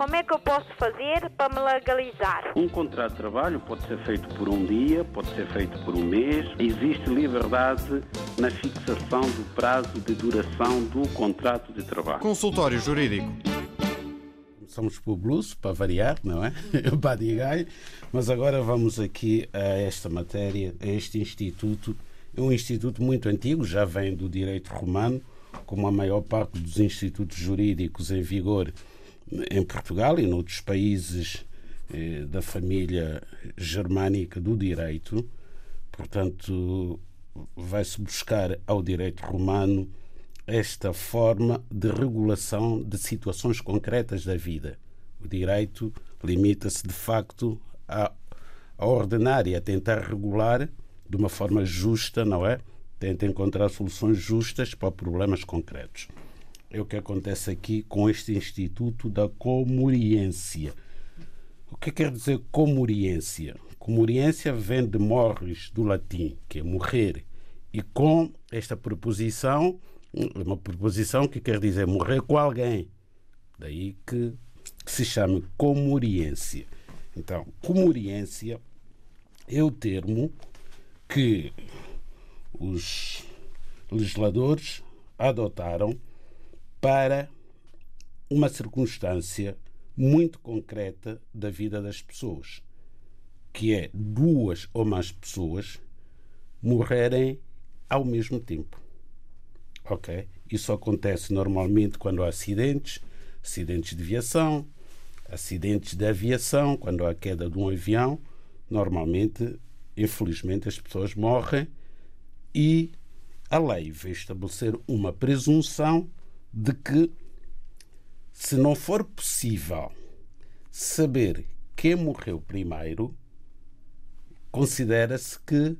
Como é que eu posso fazer para me legalizar? Um contrato de trabalho pode ser feito por um dia, pode ser feito por um mês. Existe liberdade na fixação do prazo de duração do contrato de trabalho. Consultório Jurídico. Somos por blues, para variar, não é? Badigai. Mas agora vamos aqui a esta matéria, a este instituto. É um instituto muito antigo, já vem do direito romano, como a maior parte dos institutos jurídicos em vigor em Portugal e noutros países eh, da família germânica do direito. Portanto, vai-se buscar ao direito romano esta forma de regulação de situações concretas da vida. O direito limita-se, de facto, a, a ordenar e a tentar regular de uma forma justa, não é? Tenta encontrar soluções justas para problemas concretos é o que acontece aqui com este Instituto da Comuriência. O que quer dizer comuriência? Comuriência vem de morris, do latim, que é morrer. E com esta preposição, uma preposição que quer dizer morrer com alguém. Daí que, que se chama comuriência. Então, comuriência é o termo que os legisladores adotaram para uma circunstância muito concreta da vida das pessoas, que é duas ou mais pessoas morrerem ao mesmo tempo. Ok? Isso acontece normalmente quando há acidentes, acidentes de viação, acidentes de aviação, quando há queda de um avião. Normalmente, infelizmente, as pessoas morrem e a lei vai estabelecer uma presunção de que, se não for possível saber quem morreu primeiro, considera-se que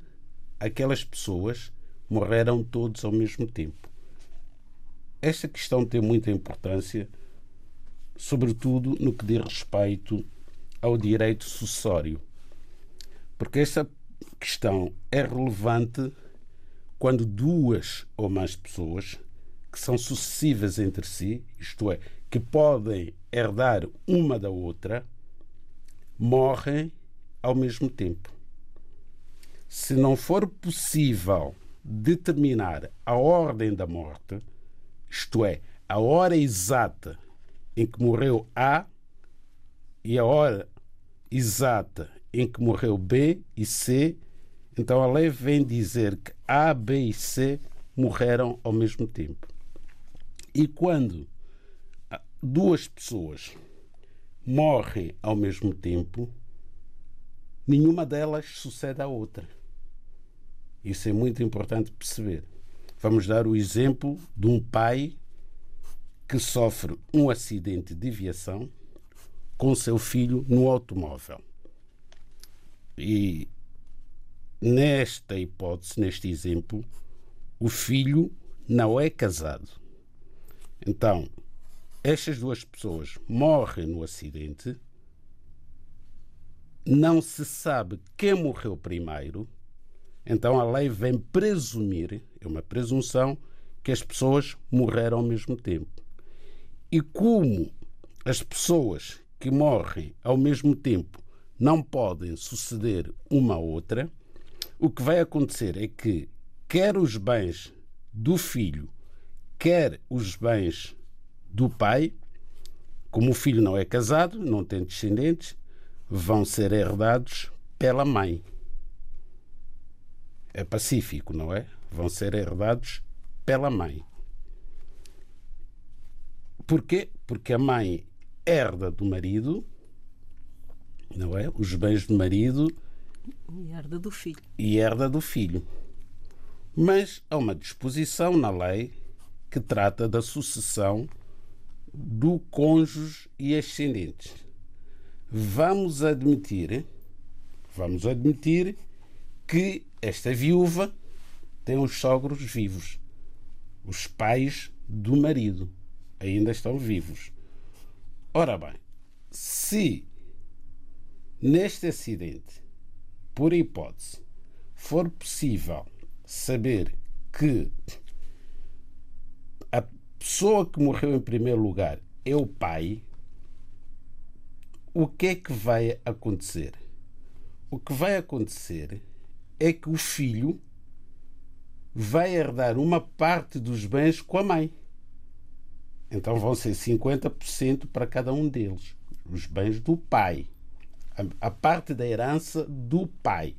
aquelas pessoas morreram todos ao mesmo tempo. Esta questão tem muita importância, sobretudo no que diz respeito ao direito sucessório, porque esta questão é relevante quando duas ou mais pessoas que são sucessivas entre si, isto é, que podem herdar uma da outra, morrem ao mesmo tempo. Se não for possível determinar a ordem da morte, isto é, a hora exata em que morreu A e a hora exata em que morreu B e C, então a lei vem dizer que A, B e C morreram ao mesmo tempo. E quando duas pessoas morrem ao mesmo tempo, nenhuma delas sucede à outra. Isso é muito importante perceber. Vamos dar o exemplo de um pai que sofre um acidente de viação com seu filho no automóvel. E nesta hipótese, neste exemplo, o filho não é casado. Então, estas duas pessoas morrem no acidente, não se sabe quem morreu primeiro, então a lei vem presumir, é uma presunção, que as pessoas morreram ao mesmo tempo. E como as pessoas que morrem ao mesmo tempo não podem suceder uma a outra, o que vai acontecer é que quer os bens do filho quer os bens do pai, como o filho não é casado, não tem descendentes, vão ser herdados pela mãe. É pacífico, não é? Vão ser herdados pela mãe. Porquê? Porque a mãe herda do marido, não é? Os bens do marido. E herda do filho. E herda do filho. Mas há uma disposição na lei que trata da sucessão do cônjuge e ascendentes. Vamos admitir, vamos admitir que esta viúva tem os sogros vivos. Os pais do marido ainda estão vivos. Ora bem, se neste acidente, por hipótese, for possível saber que pessoa que morreu em primeiro lugar é o pai, o que é que vai acontecer? O que vai acontecer é que o filho vai herdar uma parte dos bens com a mãe. Então vão ser 50% para cada um deles. Os bens do pai. A, a parte da herança do pai,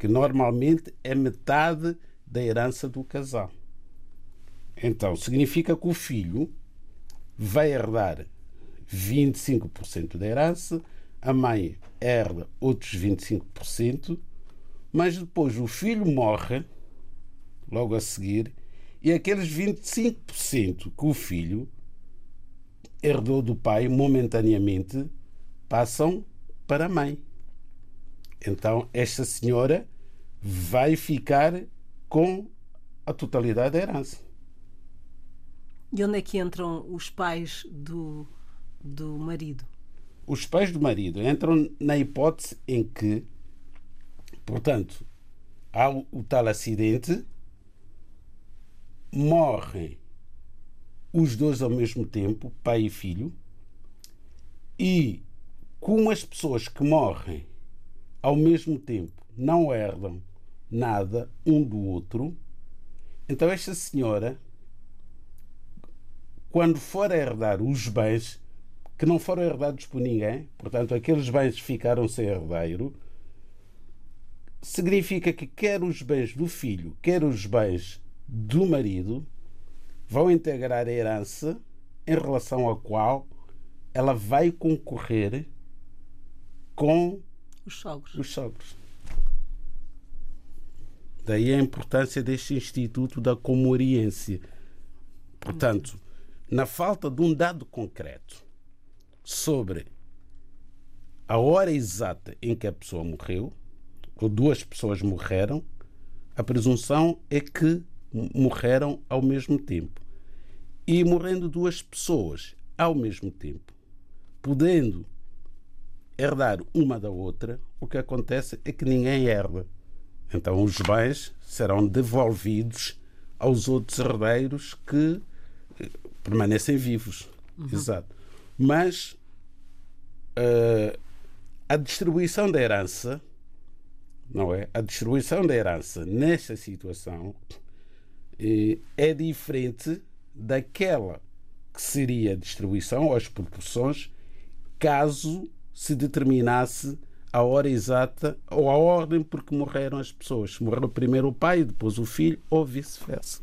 que normalmente é metade da herança do casal. Então significa que o filho vai herdar 25% da herança, a mãe herda outros 25%, mas depois o filho morre logo a seguir e aqueles 25% que o filho herdou do pai momentaneamente passam para a mãe. Então esta senhora vai ficar com a totalidade da herança. E onde é que entram os pais do, do marido? Os pais do marido entram na hipótese em que, portanto, há o, o tal acidente, morrem os dois ao mesmo tempo, pai e filho, e como as pessoas que morrem ao mesmo tempo não herdam nada um do outro, então esta senhora quando for a herdar os bens que não foram herdados por ninguém, portanto, aqueles bens ficaram sem herdeiro, significa que quer os bens do filho, quer os bens do marido vão integrar a herança em relação à qual ela vai concorrer com os sogros. Os sogros. Daí a importância deste Instituto da Comoriência. Portanto, na falta de um dado concreto sobre a hora exata em que a pessoa morreu, ou duas pessoas morreram, a presunção é que morreram ao mesmo tempo. E morrendo duas pessoas ao mesmo tempo, podendo herdar uma da outra, o que acontece é que ninguém herda. Então os bens serão devolvidos aos outros herdeiros que permanecem vivos. Uhum. Exato. Mas uh, a distribuição da herança, não é? A distribuição da herança nesta situação uh, é diferente daquela que seria a distribuição ou as proporções caso se determinasse a hora exata ou a ordem por que morreram as pessoas. Morreu primeiro o pai, depois o filho ou vice-versa.